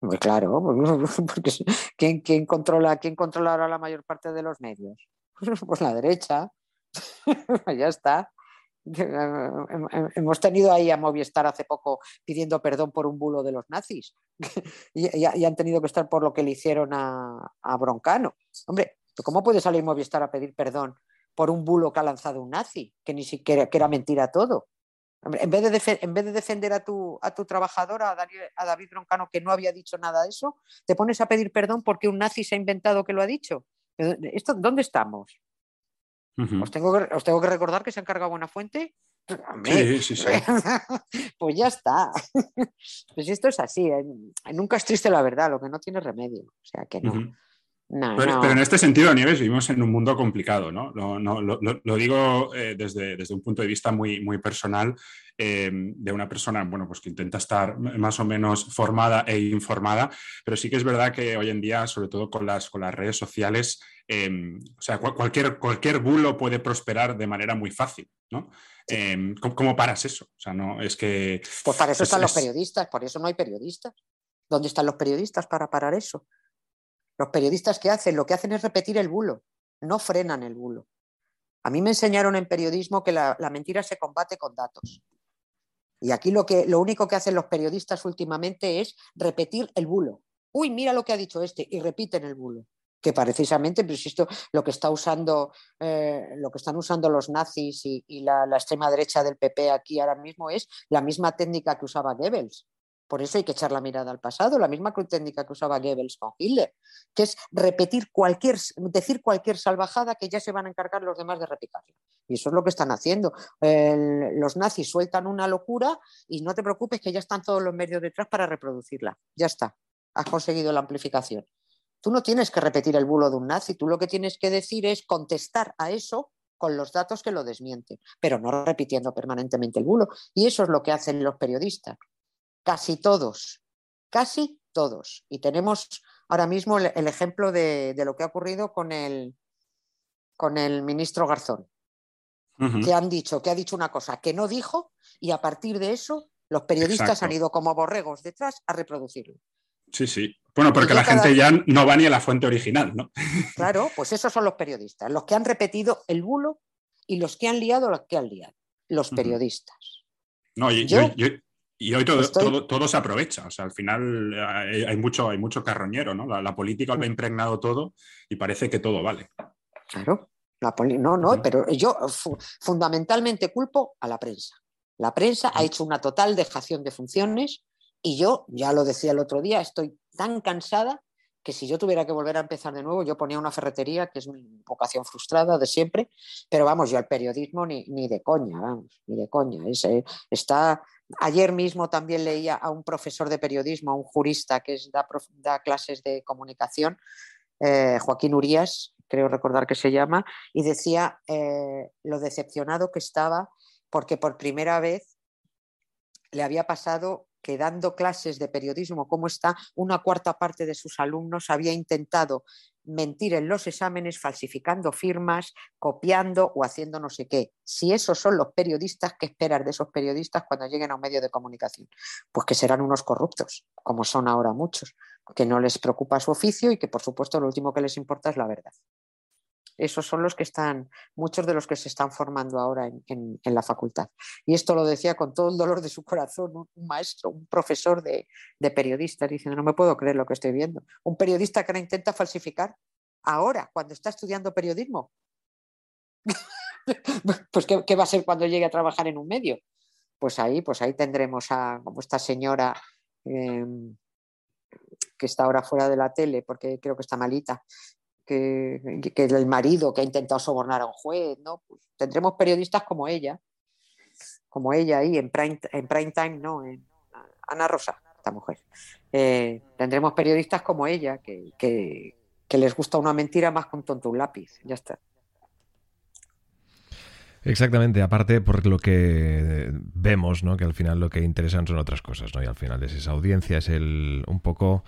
Pues claro, porque ¿quién, quién, controla, ¿quién controla ahora la mayor parte de los medios? Pues la derecha. ya está. Hemos tenido ahí a Movistar hace poco pidiendo perdón por un bulo de los nazis y, han tenido que estar por lo que le hicieron a, Broncano. Hombre, ¿cómo puede salir Movistar a pedir perdón por un bulo que ha lanzado un nazi? Que ni siquiera que era mentira todo. En vez, de en vez de defender a tu, a tu trabajador, a, a David Broncano, que no había dicho nada de eso, te pones a pedir perdón porque un nazi se ha inventado que lo ha dicho. ¿Esto, ¿Dónde estamos? Os, tengo que, os tengo que recordar que se han cargado buena fuente. Sí, sí, sí. pues ya está. pues esto es así. ¿eh? Nunca es triste la verdad, lo que no tiene remedio. O sea que no pero, en este sentido, Nieves, vivimos en un mundo complicado, ¿no? lo, digo eh, desde, desde, un punto de vista muy, muy personal eh, de una persona, bueno, pues que intenta estar más o menos formada e informada, pero sí que es verdad que hoy en día, sobre todo con las, con las redes sociales, em, o sea, cualquier, cualquier bulo puede prosperar de manera muy fácil, ¿no? Em, ¿cómo, paras eso? O sea, no, es que... Pues para eso están los periodistas, por eso no hay periodistas. ¿Dónde están los periodistas para parar eso? Los periodistas que hacen, lo que hacen es repetir el bulo, no frenan el bulo. A mí me enseñaron en periodismo que la, mentira se combate con datos. Y aquí lo, que, lo único que hacen los periodistas últimamente es repetir el bulo. Uy, mira lo que ha dicho este, y repiten el bulo. Que precisamente, pues esto, lo que está usando, eh, lo que están usando los nazis y, la, la, extrema derecha del PP aquí ahora mismo es la misma técnica que usaba Goebbels. Por eso hay que echar la mirada al pasado, la misma técnica que usaba Goebbels con Hitler, que es repetir cualquier, decir cualquier salvajada que ya se van a encargar los demás de replicarla. Y eso es lo que están haciendo. los nazis sueltan una locura y no te preocupes que ya están todos los medios detrás para reproducirla. Ya está, has conseguido la amplificación. Tú no tienes que repetir el bulo de un nazi, tú lo que tienes que decir es contestar a eso con los datos que lo desmienten, pero no repitiendo permanentemente el bulo. Y eso es lo que hacen los periodistas casi todos, casi todos. Y tenemos ahora mismo el, ejemplo de, lo que ha ocurrido con el, con el ministro Garzón, que han dicho, que ha dicho una cosa que no dijo y a partir de eso los periodistas han ido como borregos detrás a reproducirlo. Sí, sí. Bueno, porque la gente ya no va ni a la fuente original, ¿no? Claro, pues esos son los periodistas, los que han repetido el bulo y los que han liado los que han liado, los periodistas. No, y, y hoy todo, todo, se aprovecha. O sea, al final eh, hay, mucho, hay mucho carroñero, ¿no? La, política lo ha impregnado todo y parece que todo vale. Claro. La no, no, pero yo fundamentalmente culpo a la prensa. La prensa ha hecho una total dejación de funciones y yo, ya lo decía el otro día, estoy tan cansada que si yo tuviera que volver a empezar de nuevo, yo ponía una ferretería, que es mi vocación frustrada de siempre, pero vamos, yo al periodismo ni, ni de coña, vamos, ni de coña. Eh, está, ayer mismo también leía a un profesor de periodismo, a un jurista que da, clases de comunicación, eh, Joaquín Urías, creo recordar que se llama, y decía eh, lo decepcionado que estaba porque por primera vez le había pasado que dando clases de periodismo como está, una cuarta parte de sus alumnos había intentado mentir en los exámenes, falsificando firmas, copiando o haciendo no sé qué. Si esos son los periodistas, ¿qué esperar de esos periodistas cuando lleguen a un medio de comunicación? Pues que serán unos corruptos, como son ahora muchos, que no les preocupa su oficio y que por supuesto lo último que les importa es la verdad esos son los que están, muchos de los que se están formando ahora en, la facultad. Y esto lo decía con todo el dolor de su corazón un, maestro, un profesor de, periodistas, diciendo, no me puedo creer lo que estoy viendo. Un periodista que ahora intenta falsificar ahora, cuando está estudiando periodismo. pues ¿qué, va a ser cuando llegue a trabajar en un medio? Pues ahí, pues ahí tendremos a como esta señora em, que está ahora fuera de la tele porque creo que está malita, que, que, el marido que ha intentado sobornar a un juez, ¿no? Pues tendremos periodistas como ella, como ella ahí en prime, en prime time, no, en Ana Rosa, esta mujer. Eh, tendremos periodistas como ella que, que, les gusta una mentira más con tonto un lápiz, ya está. Exactamente, aparte por lo que vemos, ¿no? Que al final lo que interesan son otras cosas, ¿no? Y al final es esa audiencia, es el un poco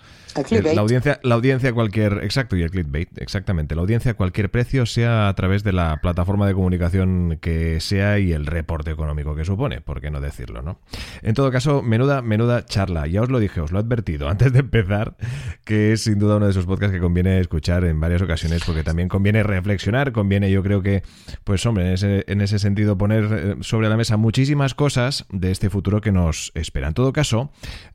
la audiencia, la audiencia cualquier, exacto, y el clickbait, exactamente, la audiencia a cualquier precio, sea a través de la plataforma de comunicación que sea y el reporte económico que supone, por qué no decirlo, ¿no? En todo caso, menuda, menuda charla, ya os lo dije, os lo he advertido antes de empezar, que es sin duda uno de esos podcasts que conviene escuchar en varias ocasiones, porque también conviene reflexionar, conviene, yo creo que, pues hombre, en ese, en ese sentido poner eh, sobre la mesa muchísimas cosas de este futuro que nos espera. En todo caso,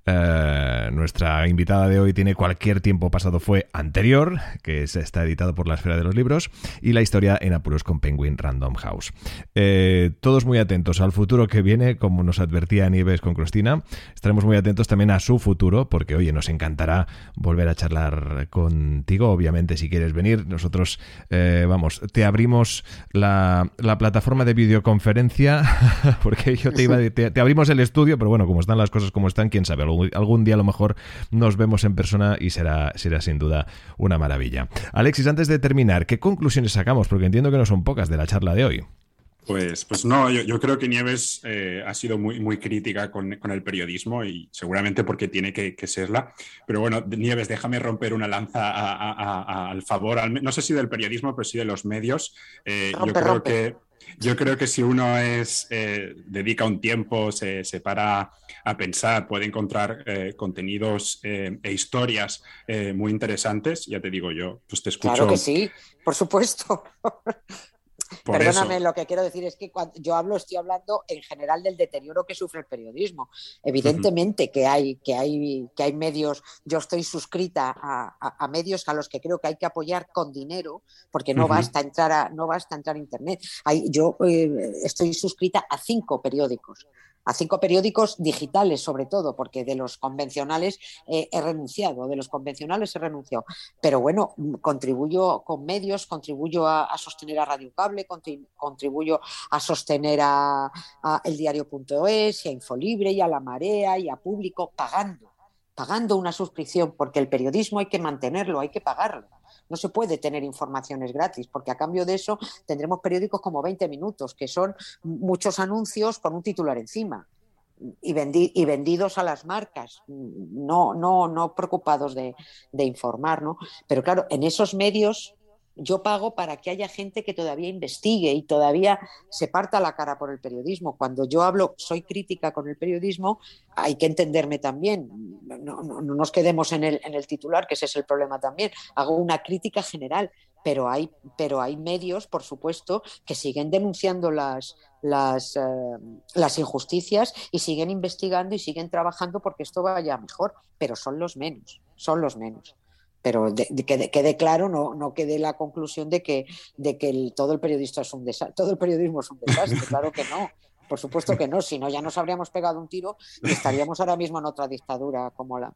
eh, nuestra invitada de hoy tiene cualquier tiempo pasado fue anterior, que está editado por la Esfera de los Libros, y la historia en apuros con Penguin Random House. Eh, todos muy atentos al futuro que viene, como nos advertía Nieves con Cristina. Estaremos muy atentos también a su futuro, porque oye, nos encantará volver a charlar contigo. Obviamente, si quieres venir, nosotros, vamos, te abrimos la, la plataforma de videoconferencia, porque yo te iba a te, te, abrimos el estudio, pero bueno, como están las cosas como están, quién sabe, algún, día a lo mejor nos vemos en persona y será, será sin duda una maravilla. Alexis, antes de terminar, ¿qué conclusiones sacamos? Porque entiendo que no son pocas de la charla de hoy. Pues, pues no, yo, creo que Nieves eh, ha sido muy, muy crítica con, el periodismo y seguramente porque tiene que, serla. Pero bueno, Nieves, déjame romper una lanza al favor, no sé si del periodismo, pero sí de los medios. Eh, yo creo que yo creo que si uno es, eh, dedica un tiempo, se, para a pensar, puede encontrar eh, contenidos eh, e historias muy interesantes. Ya te digo yo, pues te escucho. Claro que sí, por supuesto. Perdóname, lo que quiero decir es que cuando yo hablo, estoy hablando en general del deterioro que sufre el periodismo. Evidentemente que, hay, que, hay, que hay medios, yo estoy suscrita a, medios a los que creo que hay que apoyar con dinero, porque no, basta, entrar a, no basta entrar a Internet. yo eh, estoy suscrita a cinco periódicos a cinco periódicos digitales, sobre todo, porque de los convencionales eh, he renunciado, de los convencionales he renunciado. Pero bueno, contribuyo con medios, contribuyo a, sostener a Radio Cable, contribuyo a sostener a, a eldiario.es y a Infolibre y a La Marea y a Público, pagando, pagando una suscripción, porque el periodismo hay que mantenerlo, hay que pagarlo. No se puede tener informaciones gratis, porque a cambio de eso tendremos periódicos como 20 minutos, que son muchos anuncios con un titular encima. Y, y, vendidos a las marcas, no, no, no preocupados de, informar, ¿no? Pero claro, en esos medios yo pago para que haya gente que todavía investigue y todavía se parta la cara por el periodismo. Cuando yo hablo, soy crítica con el periodismo, hay que entenderme también. No, nos quedemos en el, titular, que ese es el problema también. Hago una crítica general, pero hay, pero hay medios, por supuesto, que siguen denunciando las, las, eh, las injusticias y siguen investigando y siguen trabajando porque esto vaya mejor, pero son los menos, son los menos pero de, que quede claro, no, no quede la conclusión de que, de que todo el periodista es un desastre, todo el periodismo es un desastre, claro que no. Por supuesto que no, si no ya nos habríamos pegado un tiro y estaríamos ahora mismo en otra dictadura como la,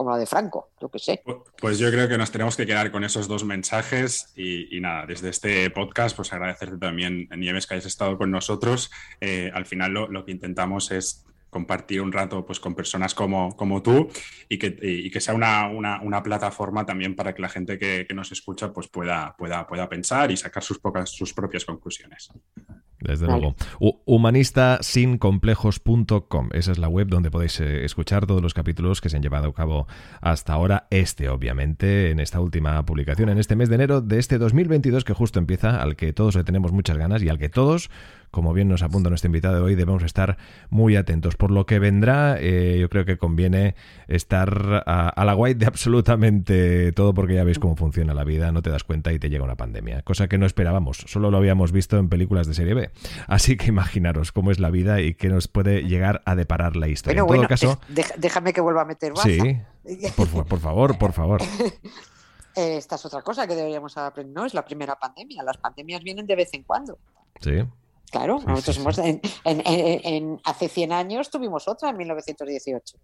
como la de Franco, yo que sé. Pues yo creo que nos tenemos que quedar con esos dos mensajes y, nada, desde este podcast, pues agradecerte también, Nieves, que hayas estado con nosotros. Eh, al final lo, que intentamos es compartir un rato pues, con personas como, como tú y que, y que sea una, una, una, plataforma también para que la gente que, que, nos escucha pues, pueda, pueda, pueda pensar y sacar sus, pocas, sus propias conclusiones. Desde luego. Humanistasincomplejos.com. Esa es la web donde podéis eh, escuchar todos los capítulos que se han llevado a cabo hasta ahora. Este, obviamente, en esta última publicación, en este mes de enero de este 2022 que justo empieza, al que todos le tenemos muchas ganas y al que todos como bien nos apunta nuestro invitado de hoy, debemos estar muy atentos. Por lo que vendrá, eh, yo creo que conviene estar a, la guay de absolutamente todo, porque ya veis cómo funciona la vida, no te das cuenta y te llega una pandemia, cosa que no esperábamos, solo lo habíamos visto en películas de serie B. Así que imaginaros cómo es la vida y qué nos puede llegar a deparar la historia. en todo caso, déjame que vuelva a meter baza. Sí, por, por favor, por favor. Esta es otra cosa que deberíamos aprender, no es la primera pandemia, las pandemias vienen de vez en cuando. Sí. Claro, nosotros hemos, en, hace 100 años tuvimos otra en 1918.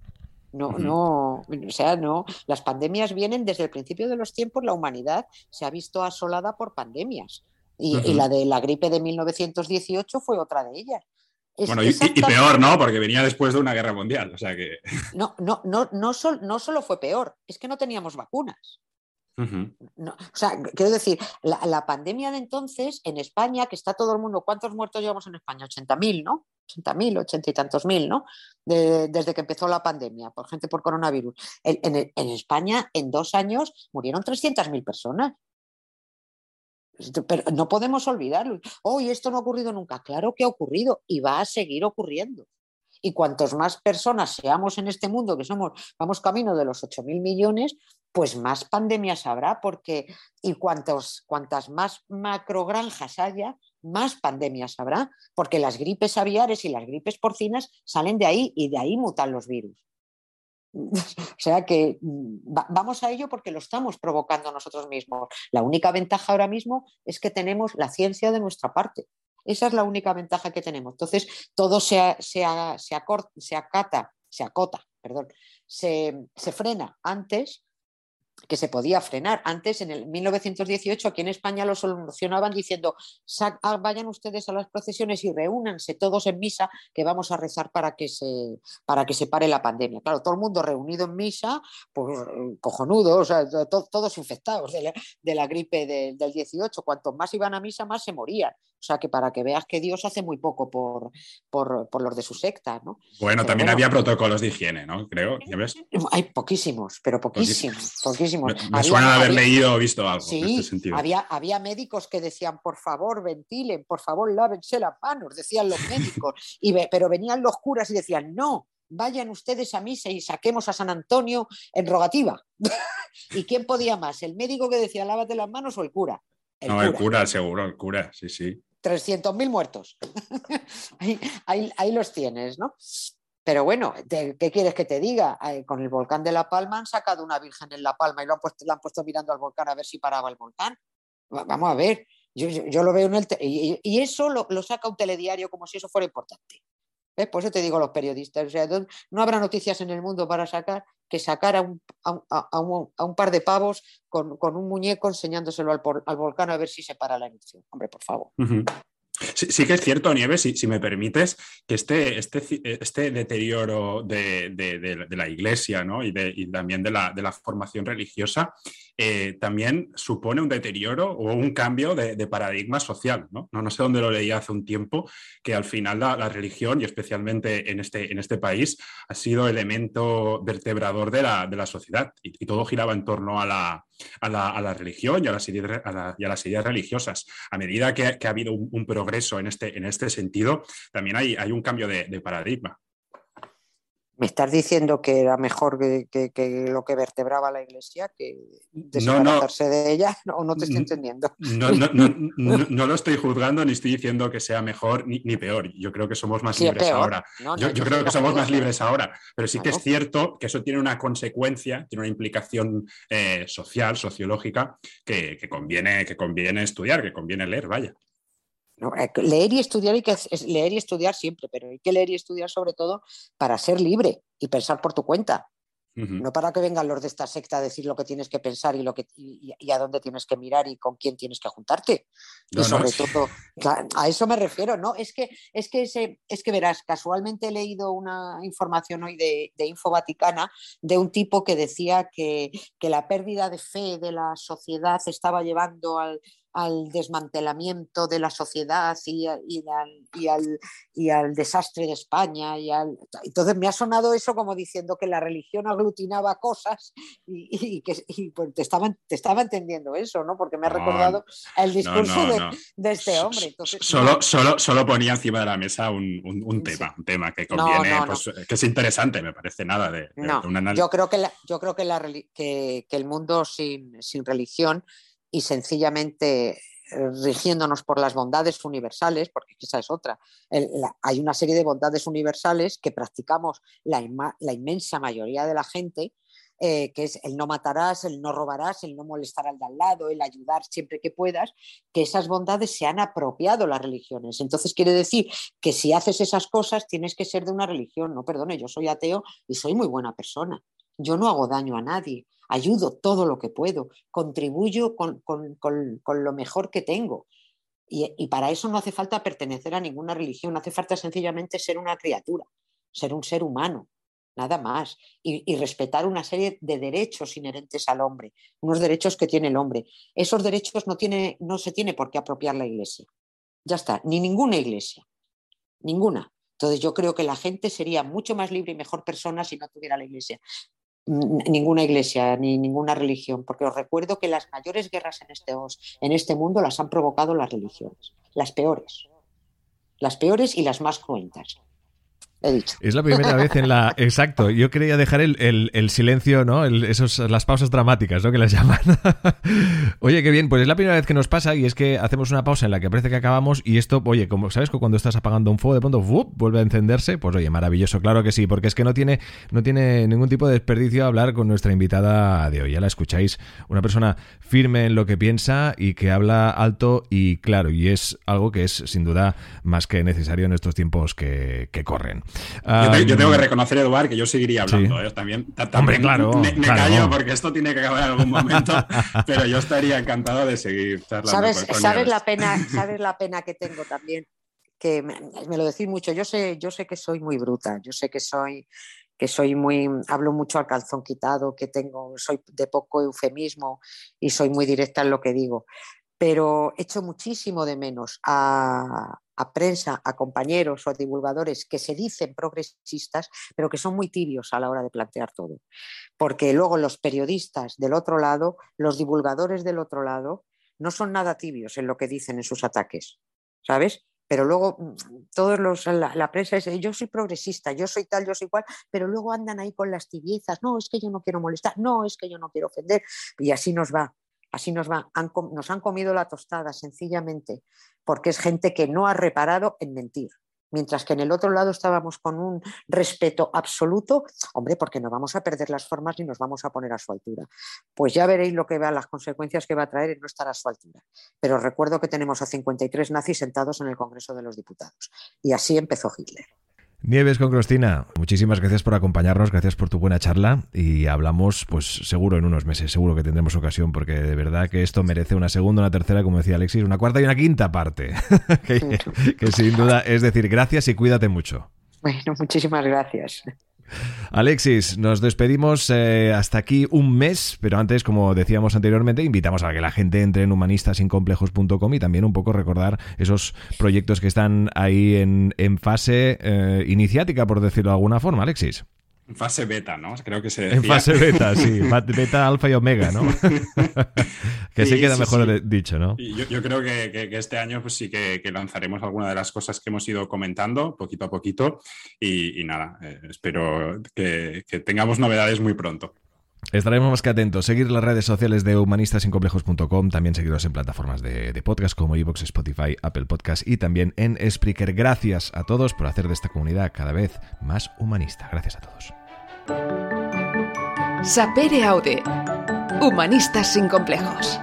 No, no, o sea, no, las pandemias vienen desde el principio de los tiempos, la humanidad se ha visto asolada por pandemias. Y, la de la gripe de 1918 fue otra de ellas. bueno, y, peor, ¿no? Porque venía después de una guerra mundial, o sea que... No, no, no, no, no solo fue peor, es que no teníamos vacunas o sea, quiero decir, la, pandemia de entonces en España, que está todo el mundo, ¿cuántos muertos llevamos en España? 80.000, ¿no? 80.000, 80 y tantos mil, ¿no? desde que empezó la pandemia, por gente por coronavirus. En, España, en dos años, murieron 300.000 personas. Pero no podemos olvidarlo. Hoy esto no ha ocurrido nunca. Claro que ha ocurrido y va a seguir ocurriendo. Y cuantos más personas seamos en este mundo, que somos, vamos camino de los 8.000 millones, pues más pandemias habrá, porque y cuantas más macrogranjas haya, más pandemias habrá, porque las gripes aviares y las gripes porcinas salen de ahí y de ahí mutan los virus. O sea que mm, vamos a ello porque lo estamos provocando nosotros mismos. La única ventaja ahora mismo es que tenemos la ciencia de nuestra parte. Esa es la única ventaja que tenemos. Entonces, todo se, se, se acata, se acota, perdón, se, se frena antes que se podía frenar. Antes, en el 1918, aquí en España lo solucionaban diciendo, ah, vayan ustedes a las procesiones y reúnanse todos en misa, que vamos a rezar para que se, para que se pare la pandemia. Claro, todo el mundo reunido en misa, pues cojonudo, o sea, todos infectados de la, gripe del 18. Cuanto más iban a misa, más se morían. O sea, que para que veas que Dios hace muy poco por, por, los de su secta, ¿no? Bueno, también había protocolos de higiene, ¿no? Creo, Hay poquísimos, pero poquísimos, poquísimos. Me, suena haber leído o visto algo en este sentido. Había, había médicos que decían, por favor, ventilen, por favor, lávense las manos, decían los médicos, y pero venían los curas y decían, no, vayan ustedes a misa y saquemos a San Antonio en rogativa. ¿Y quién podía más? ¿El médico que decía lávate las manos o el cura? No, el cura, seguro, el cura, sí, sí. 300.000 muertos. ahí, los tienes, ¿no? Pero bueno, ¿qué quieres que te diga? Con el volcán de La Palma han sacado una virgen en La Palma y lo han puesto, la han puesto mirando al volcán a ver si paraba el volcán. Vamos a ver, yo, lo veo en el... y, eso lo, saca un telediario como si eso fuera importante. Por eso te digo los periodistas, o sea, no habrá noticias en el mundo para sacar que sacar a un, par de pavos con, un muñeco enseñándoselo al, volcán a ver si se para la erupción. Hombre, por favor. Sí, que es cierto, Nieves, si, me permites, que este, este, este deterioro de, la iglesia y, también de la, formación religiosa eh, también supone un deterioro o un cambio de, paradigma social. ¿no? sé dónde lo leí hace un tiempo, que al final la, religión, y especialmente en este, en este país, ha sido elemento vertebrador de la, de la sociedad y, todo giraba en torno a la, a la, a la religión y a las, ideas, a las ideas religiosas. A medida que, que ha habido un, progreso en este, en este sentido, también hay, hay un cambio de paradigma. ¿Me estás diciendo que era mejor que, lo que vertebraba la Iglesia, que no, de ella? ¿O no te estoy entendiendo? No, lo estoy juzgando ni estoy diciendo que sea mejor ni, peor. Yo creo que somos más libres ahora. yo, creo que somos más libres ahora. Pero sí que es cierto que eso tiene una consecuencia, tiene una implicación eh, social, sociológica, que, conviene, que conviene estudiar, que conviene leer, vaya. Eh, leer y estudiar hay que leer y estudiar siempre, pero hay que leer y estudiar sobre todo para ser libre y pensar por tu cuenta. No para que vengan los de esta secta a decir lo que tienes que pensar y, lo que, y, a dónde tienes que mirar y con quién tienes que juntarte. y sobre todo, a eso me refiero, ¿no? Es que, es que, ese, es que verás, casualmente he leído una información hoy de, de Info Vaticana de un tipo que decía que, que la pérdida de fe de la sociedad estaba llevando al, al desmantelamiento de la sociedad y, al, desastre de España. Y al... Entonces me ha sonado eso como diciendo que la religión aglutinaba cosas y, que pues, te, estaba, te estaba entendiendo eso, ¿no? Porque me ha recordado el discurso de, este hombre. solo, solo, solo ponía encima de la mesa un, tema, un tema que conviene, pues, que es interesante, me parece nada de, un análisis. Yo creo que, yo creo que, la, que, que el mundo sin, sin religión y sencillamente eh, rigiéndonos por las bondades universales, porque esa es otra. hay una serie de bondades universales que practicamos la, inmensa mayoría de la gente, eh, que es el no matarás, el no robarás, el no molestar al de al lado, el ayudar siempre que puedas, que esas bondades se han apropiado las religiones. Entonces quiere decir que si haces esas cosas tienes que ser de una religión. No, perdone, yo soy ateo y soy muy buena persona. Yo no hago daño a nadie ayudo todo lo que puedo, contribuyo con, lo mejor que tengo. Y, para eso no hace falta pertenecer a ninguna religión, hace falta sencillamente ser una criatura, ser un ser humano, nada más, y, respetar una serie de derechos inherentes al hombre, unos derechos que tiene el hombre. Esos derechos no, tiene, no se tiene por qué apropiar la iglesia. Ya está, ni ninguna iglesia, ninguna. Entonces yo creo que la gente sería mucho más libre y mejor persona si no tuviera la iglesia ninguna iglesia ni ninguna religión, porque os recuerdo que las mayores guerras en este, en este mundo las han provocado las religiones, las peores, las peores y las más cruentas. Es la primera vez en la. Exacto. Yo quería dejar el, silencio, ¿no? esos, las pausas dramáticas, ¿no? Que las llaman. oye, qué bien. Pues es la primera vez que nos pasa y es que hacemos una pausa en la que parece que acabamos y esto, oye, como sabes que cuando estás apagando un fuego de pronto vuelve a encenderse, pues oye, maravilloso, claro que sí, porque es que no tiene, no tiene ningún tipo de desperdicio hablar con nuestra invitada de hoy. Ya la escucháis, una persona firme en lo que piensa y que habla alto y claro, y es algo que es sin duda más que necesario en estos tiempos que corren yo, tengo que reconocer, Eduard, que yo seguiría hablando. ¿eh? También, Hombre, claro. Me, callo porque esto tiene que acabar en algún momento, pero yo estaría encantado de seguir charlando. ¿Sabes, ¿sabes la, pena, ¿sabes la pena que tengo también? Que me, lo decís mucho. Yo sé, yo sé que soy muy bruta, yo sé que soy que soy muy, hablo mucho al calzón quitado, que tengo, soy de poco eufemismo y soy muy directa en lo que digo pero echo muchísimo de menos a, prensa, a compañeros o a divulgadores que se dicen progresistas, pero que son muy tibios a la hora de plantear todo. Porque luego los periodistas del otro lado, los divulgadores del otro lado, no son nada tibios en lo que dicen en sus ataques, ¿sabes? Pero luego mm, todos los, la, la prensa dice, yo soy progresista, yo soy tal, yo soy cual, pero luego andan ahí con las tibiezas, no, es que yo no quiero molestar, no, es que yo no quiero ofender, y así nos va. Así nos, va, nos han comido la tostada, sencillamente, porque es gente que no ha reparado en mentir. Mientras que en el otro lado estábamos con un respeto absoluto, hombre, porque no vamos a perder las formas ni nos vamos a poner a su altura. Pues ya veréis lo que va, las consecuencias que va a traer en no estar a su altura. Pero recuerdo que tenemos a 53 nazis sentados en el Congreso de los Diputados. Y así empezó Hitler. Nieves con Cristina, muchísimas gracias por acompañarnos, gracias por tu buena charla y hablamos pues seguro en unos meses, seguro que tendremos ocasión porque de verdad que esto merece una segunda, una tercera, como decía Alexis, una cuarta y una quinta parte, que, sin duda es decir, gracias y cuídate mucho. Bueno, muchísimas gracias. Alexis, nos despedimos eh, hasta aquí un mes, pero antes, como decíamos anteriormente, invitamos a que la gente entre en humanistasincomplejos.com y también un poco recordar esos proyectos que están ahí en, fase eh, iniciática, por decirlo de alguna forma, Alexis. En fase beta, ¿no? Creo que se decía. En fase beta, sí. Beta, alfa y omega, ¿no? que se queda mejor dicho, ¿no? yo, creo que, este año pues sí que, lanzaremos alguna de las cosas que hemos ido comentando poquito a poquito y, nada, eh, espero que tengamos novedades muy pronto. Estaremos más que atentos. Seguir las redes sociales de humanistasincomplejos.com, también seguiros en plataformas de, podcast como iVoox, Spotify, Apple Podcast y también en Spreaker. Gracias a todos por hacer de esta comunidad cada vez más humanista. Gracias a todos. Sapere Aude. Humanistas sin complejos.